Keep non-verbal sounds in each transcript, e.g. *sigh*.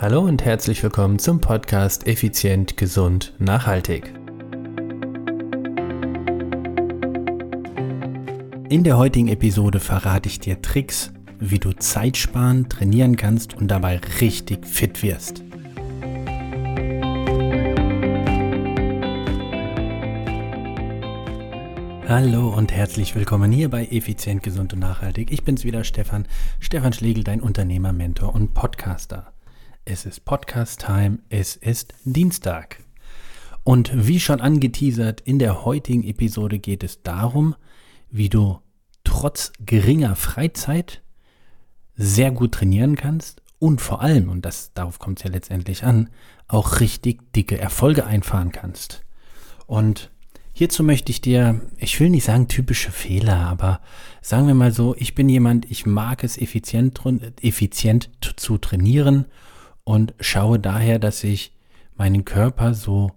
Hallo und herzlich willkommen zum Podcast Effizient, Gesund, Nachhaltig. In der heutigen Episode verrate ich dir Tricks, wie du Zeit sparen, trainieren kannst und dabei richtig fit wirst. Hallo und herzlich willkommen hier bei Effizient, Gesund und Nachhaltig. Ich bin's wieder, Stefan. Stefan Schlegel, dein Unternehmer, Mentor und Podcaster. Es ist Podcast-Time, es ist Dienstag. Und wie schon angeteasert, in der heutigen Episode geht es darum, wie du trotz geringer Freizeit sehr gut trainieren kannst und vor allem, und das, darauf kommt es ja letztendlich an, auch richtig dicke Erfolge einfahren kannst. Und hierzu möchte ich dir, ich will nicht sagen typische Fehler, aber sagen wir mal so, ich bin jemand, ich mag es effizient, effizient zu trainieren und schaue daher, dass ich meinen Körper so,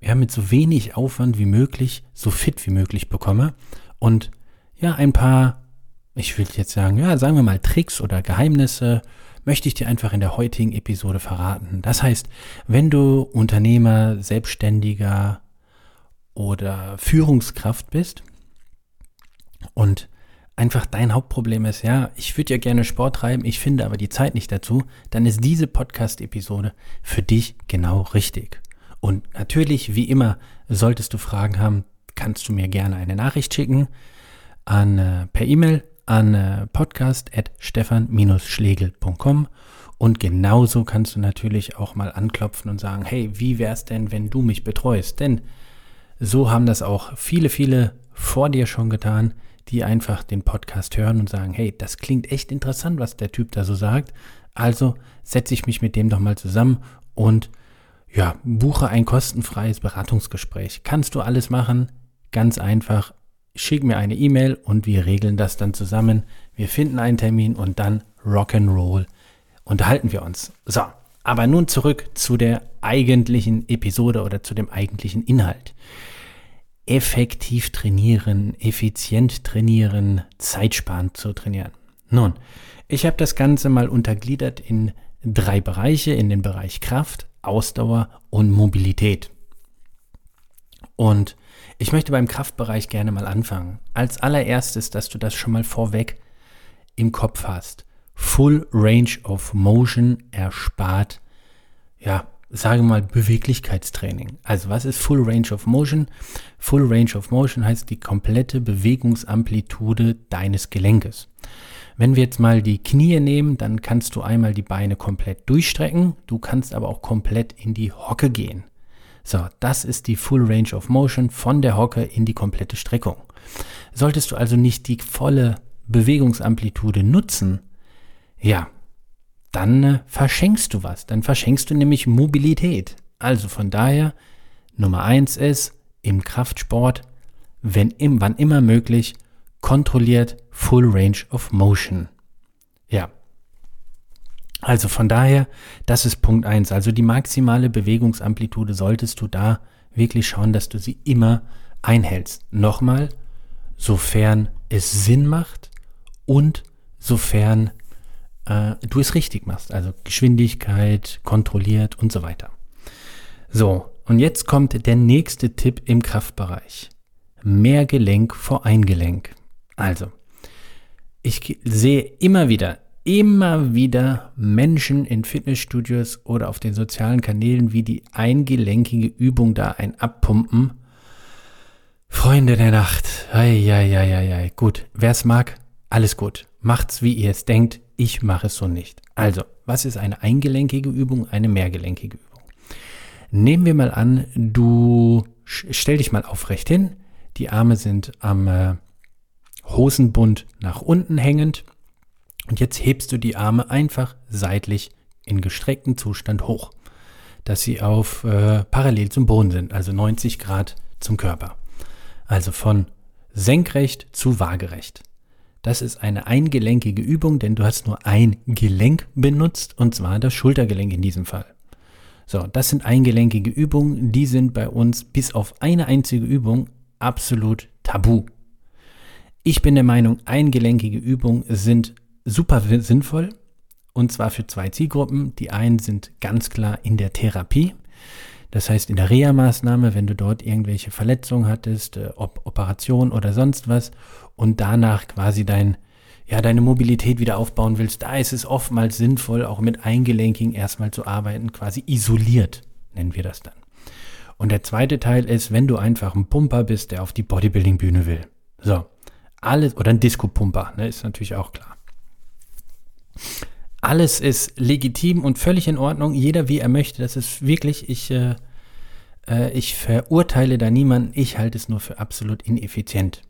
ja, mit so wenig Aufwand wie möglich, so fit wie möglich bekomme und ja, ein paar ich will jetzt sagen, ja, sagen wir mal Tricks oder Geheimnisse, möchte ich dir einfach in der heutigen Episode verraten. Das heißt, wenn du Unternehmer, Selbstständiger oder Führungskraft bist und einfach dein Hauptproblem ist, ja, ich würde ja gerne Sport treiben, ich finde aber die Zeit nicht dazu, dann ist diese Podcast-Episode für dich genau richtig. Und natürlich, wie immer, solltest du Fragen haben, kannst du mir gerne eine Nachricht schicken an äh, per E-Mail an äh, podcast.stefan-schlegel.com und genauso kannst du natürlich auch mal anklopfen und sagen, hey, wie wär's denn, wenn du mich betreust? Denn so haben das auch viele, viele vor dir schon getan, die einfach den Podcast hören und sagen, hey, das klingt echt interessant, was der Typ da so sagt. Also setze ich mich mit dem doch mal zusammen und ja, buche ein kostenfreies Beratungsgespräch. Kannst du alles machen? Ganz einfach schick mir eine E-Mail und wir regeln das dann zusammen. Wir finden einen Termin und dann Rock'n'Roll unterhalten wir uns. So, aber nun zurück zu der eigentlichen Episode oder zu dem eigentlichen Inhalt. Effektiv trainieren, effizient trainieren, zeitsparend zu trainieren. Nun, ich habe das Ganze mal untergliedert in drei Bereiche, in den Bereich Kraft, Ausdauer und Mobilität. Und ich möchte beim Kraftbereich gerne mal anfangen. Als allererstes, dass du das schon mal vorweg im Kopf hast. Full Range of Motion erspart, ja, sage mal Beweglichkeitstraining. Also was ist Full Range of Motion? Full Range of Motion heißt die komplette Bewegungsamplitude deines Gelenkes. Wenn wir jetzt mal die Knie nehmen, dann kannst du einmal die Beine komplett durchstrecken, du kannst aber auch komplett in die Hocke gehen. So, das ist die Full Range of Motion von der Hocke in die komplette Streckung. Solltest du also nicht die volle Bewegungsamplitude nutzen, ja, dann äh, verschenkst du was. Dann verschenkst du nämlich Mobilität. Also von daher, Nummer eins ist im Kraftsport, wenn im, wann immer möglich, kontrolliert Full Range of Motion. Ja, also von daher, das ist Punkt eins. Also die maximale Bewegungsamplitude solltest du da wirklich schauen, dass du sie immer einhältst. Nochmal, sofern es Sinn macht und sofern äh, du es richtig machst. Also Geschwindigkeit, kontrolliert und so weiter. So, und jetzt kommt der nächste Tipp im Kraftbereich. Mehr Gelenk vor Eingelenk. Also, ich sehe immer wieder immer wieder Menschen in Fitnessstudios oder auf den sozialen Kanälen, wie die eingelenkige Übung da ein abpumpen. Freunde der Nacht. Eieieiei. Gut, wer es mag, alles gut. Macht's, wie ihr es denkt. Ich mache es so nicht. Also, was ist eine eingelenkige Übung, eine mehrgelenkige Übung? Nehmen wir mal an, du stell dich mal aufrecht hin. Die Arme sind am äh, Hosenbund nach unten hängend und jetzt hebst du die Arme einfach seitlich in gestreckten Zustand hoch, dass sie auf äh, parallel zum Boden sind, also 90 Grad zum Körper. Also von senkrecht zu waagerecht. Das ist eine eingelenkige Übung, denn du hast nur ein Gelenk benutzt, und zwar das Schultergelenk in diesem Fall. So, das sind eingelenkige Übungen, die sind bei uns bis auf eine einzige Übung absolut tabu. Ich bin der Meinung, eingelenkige Übungen sind super sinnvoll Und zwar für zwei Zielgruppen. Die einen sind ganz klar in der Therapie. Das heißt, in der Reha-Maßnahme, wenn du dort irgendwelche Verletzungen hattest, äh, ob Operation oder sonst was, und danach quasi dein, ja, deine Mobilität wieder aufbauen willst, da ist es oftmals sinnvoll, auch mit Eingelenkigen erstmal zu arbeiten, quasi isoliert, nennen wir das dann. Und der zweite Teil ist, wenn du einfach ein Pumper bist, der auf die Bodybuilding-Bühne will. So, alles, oder ein Disco-Pumper, ne, ist natürlich auch klar. Alles ist legitim und völlig in Ordnung, jeder wie er möchte. Das ist wirklich, ich, äh, äh, ich verurteile da niemanden, ich halte es nur für absolut ineffizient.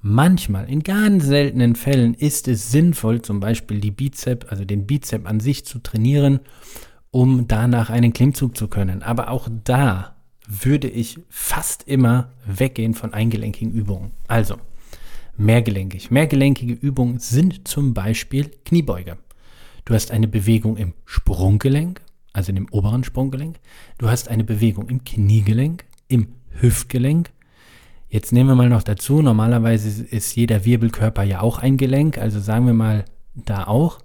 Manchmal, in ganz seltenen Fällen, ist es sinnvoll, zum Beispiel die Bizep, also den Bizep an sich zu trainieren, um danach einen Klimmzug zu können. Aber auch da würde ich fast immer weggehen von eingelenkigen Übungen. Also, mehrgelenkig. Mehrgelenkige Übungen sind zum Beispiel Kniebeuge. Du hast eine Bewegung im Sprunggelenk, also in dem oberen Sprunggelenk. Du hast eine Bewegung im Kniegelenk, im Hüftgelenk. Jetzt nehmen wir mal noch dazu, normalerweise ist jeder Wirbelkörper ja auch ein Gelenk, also sagen wir mal da auch.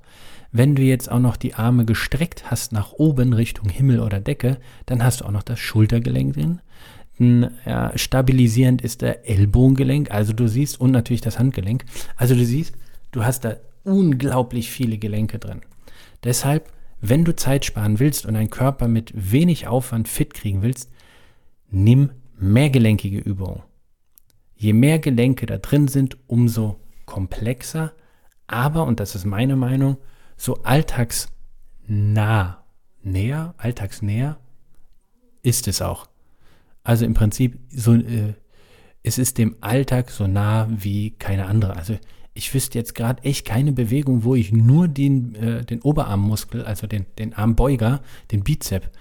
Wenn du jetzt auch noch die Arme gestreckt hast nach oben Richtung Himmel oder Decke, dann hast du auch noch das Schultergelenk drin. Ja, stabilisierend ist der Ellbogengelenk, also du siehst, und natürlich das Handgelenk. Also du siehst, du hast da unglaublich viele Gelenke drin. Deshalb, wenn du Zeit sparen willst und deinen Körper mit wenig Aufwand fit kriegen willst, nimm mehrgelenkige Übungen. Je mehr Gelenke da drin sind, umso komplexer, aber, und das ist meine Meinung, so alltagsnah, näher, alltagsnäher ist es auch. Also im Prinzip so, äh, es ist dem Alltag so nah wie keine andere. Also ich wüsste jetzt gerade echt keine Bewegung, wo ich nur den, äh, den Oberarmmuskel, also den, den Armbeuger, den Bizep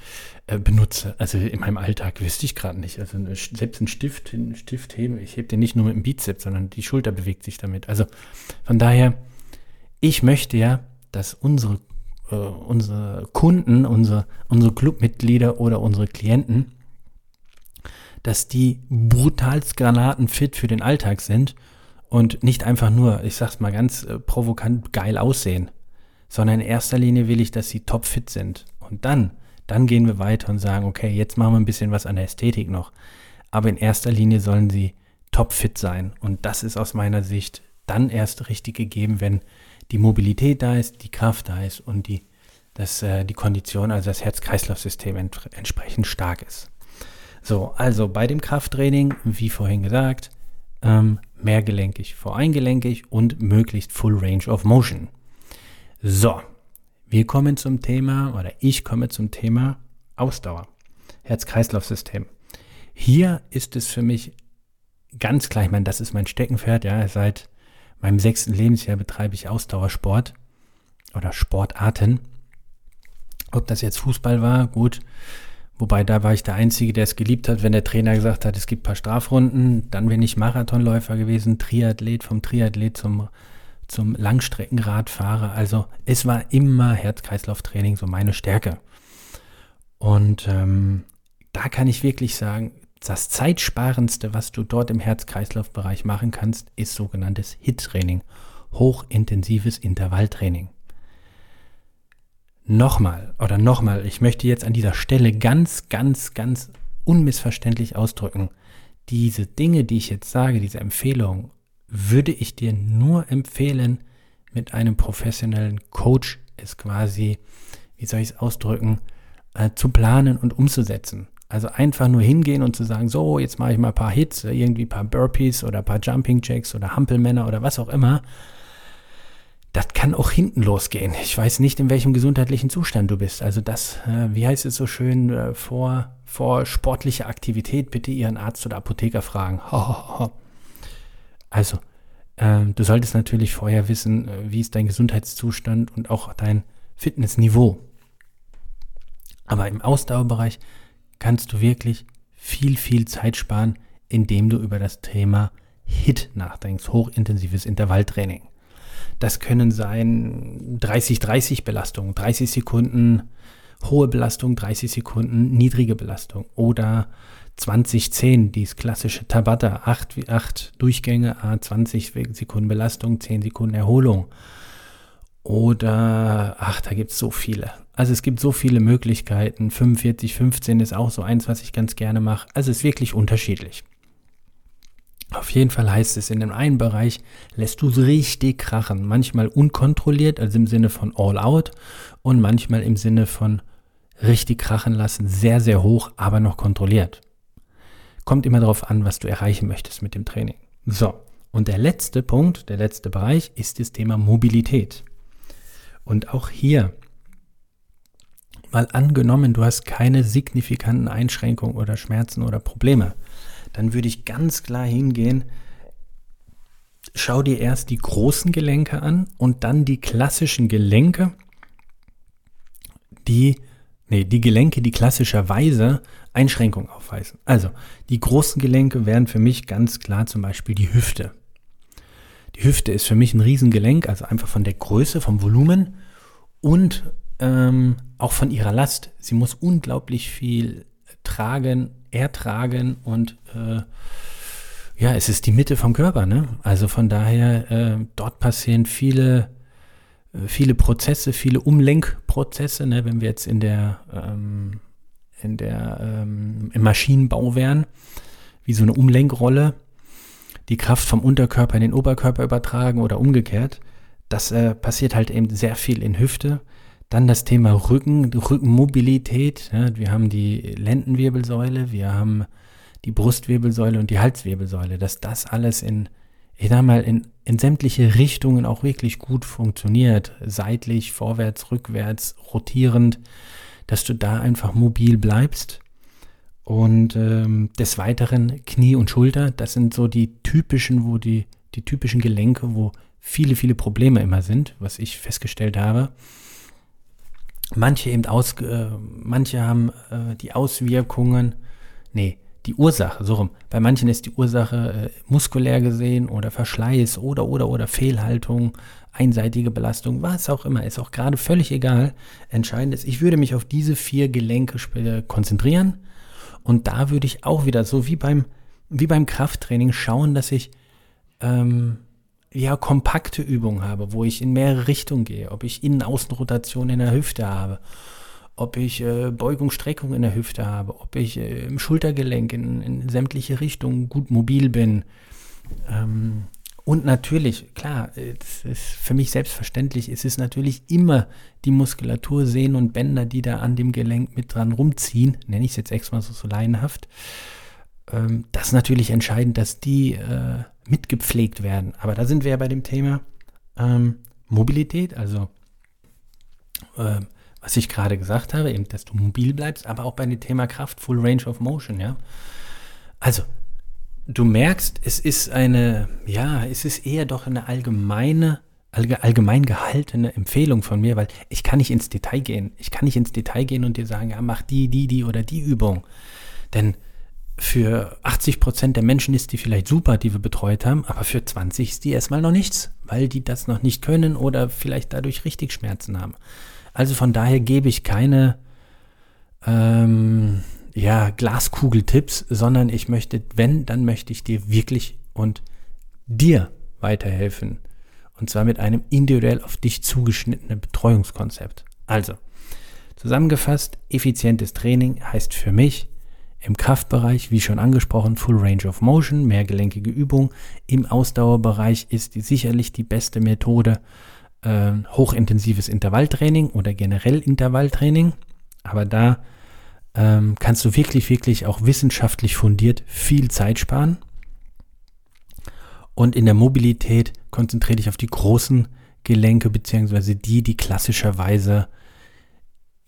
äh, benutze. Also in meinem Alltag wüsste ich gerade nicht. Also eine, selbst ein Stift, ein Stift heben, ich hebe den nicht nur mit dem Bizep, sondern die Schulter bewegt sich damit. Also von daher, ich möchte ja, dass unsere, äh, unsere Kunden, unsere, unsere Clubmitglieder oder unsere Klienten, dass die brutalst granatenfit für den Alltag sind und nicht einfach nur, ich sag's mal ganz äh, provokant, geil aussehen, sondern in erster Linie will ich, dass sie topfit sind. Und dann, dann gehen wir weiter und sagen, okay, jetzt machen wir ein bisschen was an der Ästhetik noch. Aber in erster Linie sollen sie topfit sein. Und das ist aus meiner Sicht dann erst richtig gegeben, wenn die Mobilität da ist, die Kraft da ist und die, dass, äh, die Kondition, also das Herz-Kreislauf-System ent entsprechend stark ist. So, also bei dem Krafttraining, wie vorhin gesagt, ähm, mehrgelenkig vor eingelenkig und möglichst Full Range of Motion. So, wir kommen zum Thema oder ich komme zum Thema Ausdauer, Herz-Kreislauf-System. Hier ist es für mich ganz klar, ich meine, das ist mein Steckenpferd, ja, seit meinem sechsten Lebensjahr betreibe ich Ausdauersport oder Sportarten. Ob das jetzt Fußball war, gut, Wobei da war ich der Einzige, der es geliebt hat, wenn der Trainer gesagt hat, es gibt ein paar Strafrunden. Dann bin ich Marathonläufer gewesen, Triathlet, vom Triathlet zum, zum Langstreckenradfahrer. Also es war immer Herz-Kreislauf-Training so meine Stärke. Und ähm, da kann ich wirklich sagen, das zeitsparendste, was du dort im Herz-Kreislauf-Bereich machen kannst, ist sogenanntes HIT-Training, hochintensives Intervalltraining. Nochmal oder nochmal, ich möchte jetzt an dieser Stelle ganz, ganz, ganz unmissverständlich ausdrücken. Diese Dinge, die ich jetzt sage, diese Empfehlungen, würde ich dir nur empfehlen, mit einem professionellen Coach es quasi, wie soll ich es ausdrücken, äh, zu planen und umzusetzen. Also einfach nur hingehen und zu sagen, so, jetzt mache ich mal ein paar Hits, irgendwie ein paar Burpees oder ein paar Jumping Jacks oder Hampelmänner oder was auch immer das kann auch hinten losgehen. Ich weiß nicht, in welchem gesundheitlichen Zustand du bist. Also das, äh, wie heißt es so schön, äh, vor, vor sportlicher Aktivität bitte Ihren Arzt oder Apotheker fragen. *laughs* Also, äh, du solltest natürlich vorher wissen, äh, wie ist dein Gesundheitszustand und auch dein Fitnessniveau. Aber im Ausdauerbereich kannst du wirklich viel, viel Zeit sparen, indem du über das Thema HIT nachdenkst, hochintensives Intervalltraining. Das können sein 30-30 Belastung, 30 Sekunden hohe Belastung, 30 Sekunden niedrige Belastung oder 20-10, dies klassische Tabata, 8, 8 Durchgänge, 20 Sekunden Belastung, 10 Sekunden Erholung. Oder, ach, da gibt es so viele. Also es gibt so viele Möglichkeiten. 45, 15 ist auch so eins, was ich ganz gerne mache. Also es ist wirklich unterschiedlich. Auf jeden Fall heißt es, in dem einen Bereich lässt du es richtig krachen. Manchmal unkontrolliert, also im Sinne von all out und manchmal im Sinne von richtig krachen lassen, sehr, sehr hoch, aber noch kontrolliert. Kommt immer darauf an, was du erreichen möchtest mit dem Training. So, und der letzte Punkt, der letzte Bereich ist das Thema Mobilität. Und auch hier, mal angenommen, du hast keine signifikanten Einschränkungen oder Schmerzen oder Probleme, dann würde ich ganz klar hingehen, schau dir erst die großen Gelenke an und dann die klassischen Gelenke, die, nee, die Gelenke, die klassischerweise Einschränkungen aufweisen. Also, die großen Gelenke wären für mich ganz klar zum Beispiel die Hüfte. Die Hüfte ist für mich ein Riesengelenk, also einfach von der Größe, vom Volumen und ähm, auch von ihrer Last. Sie muss unglaublich viel tragen, ertragen und äh, ja, es ist die Mitte vom Körper, ne? Also von daher, äh, dort passieren viele, äh, viele Prozesse, viele Umlenkprozesse, ne? Wenn wir jetzt in der, ähm, in der, ähm, im Maschinenbau wären, wie so eine Umlenkrolle, die Kraft vom Unterkörper in den Oberkörper übertragen oder umgekehrt. Das äh, passiert halt eben sehr viel in Hüfte. Dann das Thema Rücken, Rückenmobilität. Ja, wir haben die Lendenwirbelsäule, wir haben die Brustwirbelsäule und die Halswirbelsäule. Dass das alles in, ich sag mal, in, in sämtliche Richtungen auch wirklich gut funktioniert. Seitlich, vorwärts, rückwärts, rotierend. Dass du da einfach mobil bleibst. Und ähm, des Weiteren Knie und Schulter. Das sind so die typischen, wo die, die typischen Gelenke, wo viele, viele Probleme immer sind, was ich festgestellt habe. Manche eben aus, äh, manche haben äh, die Auswirkungen, nee, die Ursache, so rum. Bei manchen ist die Ursache äh, muskulär gesehen oder Verschleiß oder, oder, oder Fehlhaltung, einseitige Belastung, was auch immer, ist auch gerade völlig egal. Entscheidend ist, ich würde mich auf diese vier Gelenke konzentrieren und da würde ich auch wieder, so wie beim, wie beim Krafttraining, schauen, dass ich ähm, ja, kompakte Übungen habe, wo ich in mehrere Richtungen gehe, ob ich Innen-Außen-Rotation in der Hüfte habe, ob ich äh, Beugung, Streckung in der Hüfte habe, ob ich äh, im Schultergelenk in, in, sämtliche Richtungen gut mobil bin. Ähm, und natürlich, klar, das ist für mich selbstverständlich, es ist natürlich immer die Muskulatur, Sehnen und Bänder, die da an dem Gelenk mit dran rumziehen, nenne ich es jetzt extra so, so laienhaft. Ähm, das ist natürlich entscheidend, dass die äh, mitgepflegt werden. Aber da sind wir ja bei dem Thema ähm, Mobilität, also äh, was ich gerade gesagt habe, eben, dass du mobil bleibst, aber auch bei dem Thema Kraft, Full Range of Motion, ja. Also, du merkst, es ist eine, ja, es ist eher doch eine allgemeine, allgemein gehaltene Empfehlung von mir, weil ich kann nicht ins Detail gehen. Ich kann nicht ins Detail gehen und dir sagen, ja, mach die, die, die oder die Übung. Denn für 80 Prozent der Menschen ist die vielleicht super, die wir betreut haben, aber für 20 ist die erstmal noch nichts, weil die das noch nicht können oder vielleicht dadurch richtig Schmerzen haben. Also von daher gebe ich keine ähm, ja, Glaskugeltipps, sondern ich möchte, wenn, dann möchte ich dir wirklich und dir weiterhelfen. Und zwar mit einem individuell auf dich zugeschnittenen Betreuungskonzept. Also, zusammengefasst, effizientes Training heißt für mich, im Kraftbereich, wie schon angesprochen, Full Range of Motion, mehrgelenkige Übung. Im Ausdauerbereich ist die sicherlich die beste Methode äh, hochintensives Intervalltraining oder generell Intervalltraining. Aber da ähm, kannst du wirklich, wirklich auch wissenschaftlich fundiert viel Zeit sparen. Und in der Mobilität konzentriere dich auf die großen Gelenke, beziehungsweise die, die klassischerweise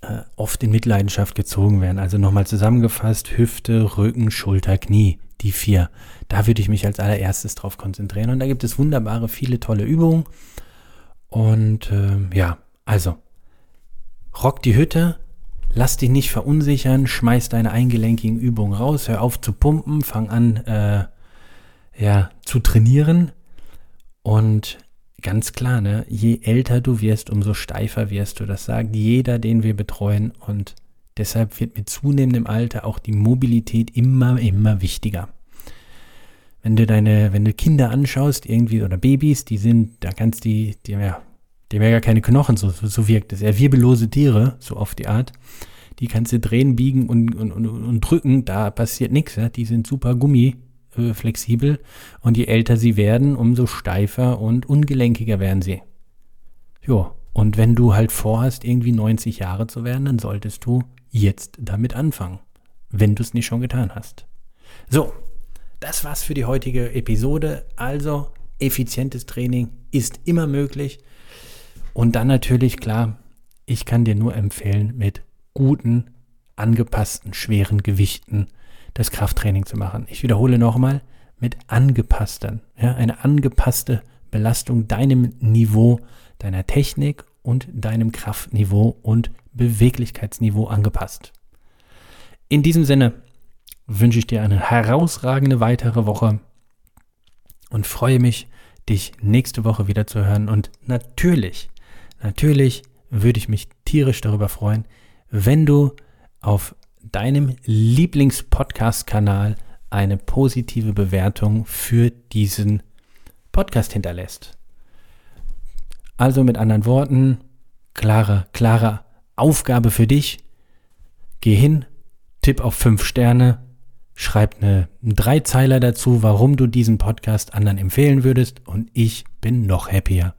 äh, oft in Mitleidenschaft gezogen werden. Also nochmal zusammengefasst, Hüfte, Rücken, Schulter, Knie, die vier. Da würde ich mich als allererstes drauf konzentrieren. Und da gibt es wunderbare, viele tolle Übungen. Und äh, ja, also, rock die Hütte, lass dich nicht verunsichern, schmeiß deine eingelenkigen Übungen raus, hör auf zu pumpen, fang an, äh, ja, zu trainieren. Und ganz klar, ne? Je älter du wirst, umso steifer wirst du. Das sagt jeder, den wir betreuen. Und deshalb wird mit zunehmendem Alter auch die Mobilität immer, immer wichtiger. Wenn du deine, wenn du Kinder anschaust, irgendwie, oder Babys, die sind, da kannst die, die ja, Die haben ja gar keine Knochen, so, so wirkt es. Ja, wirbellose Tiere, so auf die Art, die kannst du drehen, biegen und, und, und, und drücken, da passiert nichts. Ja? Die sind super gummiflexibel äh, und je älter sie werden, umso steifer und ungelenkiger werden sie. Jo, und wenn du halt vorhast, irgendwie 90 Jahre zu werden, dann solltest du jetzt damit anfangen, wenn du es nicht schon getan hast. So, das war's für die heutige Episode. Also, effizientes Training ist immer möglich. Und dann natürlich, klar, ich kann dir nur empfehlen, mit guten, angepassten, schweren Gewichten das Krafttraining zu machen. Ich wiederhole nochmal, mit angepassten, ja, eine angepasste Belastung deinem Niveau, deiner Technik und deinem Kraftniveau und Beweglichkeitsniveau angepasst. In diesem Sinne wünsche ich dir eine herausragende weitere Woche und freue mich, dich nächste Woche wieder zu hören. Und natürlich, natürlich würde ich mich tierisch darüber freuen, wenn du auf deinem Lieblingspodcast-Kanal eine positive Bewertung für diesen Podcast hinterlässt. Also mit anderen Worten, klare, klare Aufgabe für dich. Geh hin, tipp auf fünf Sterne, schreib eine, Dreizeiler dazu, warum du diesen Podcast anderen empfehlen würdest und ich bin noch happier.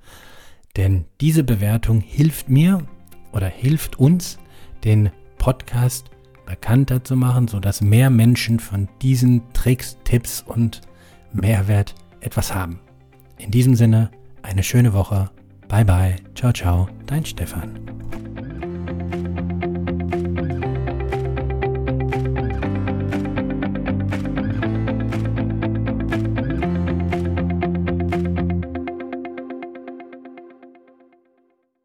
Denn diese Bewertung hilft mir oder hilft uns, den Podcast bekannter zu machen, sodass mehr Menschen von diesen Tricks, Tipps und Mehrwert etwas haben. In diesem Sinne, eine schöne Woche. Bye bye. Ciao, ciao. Dein Stefan.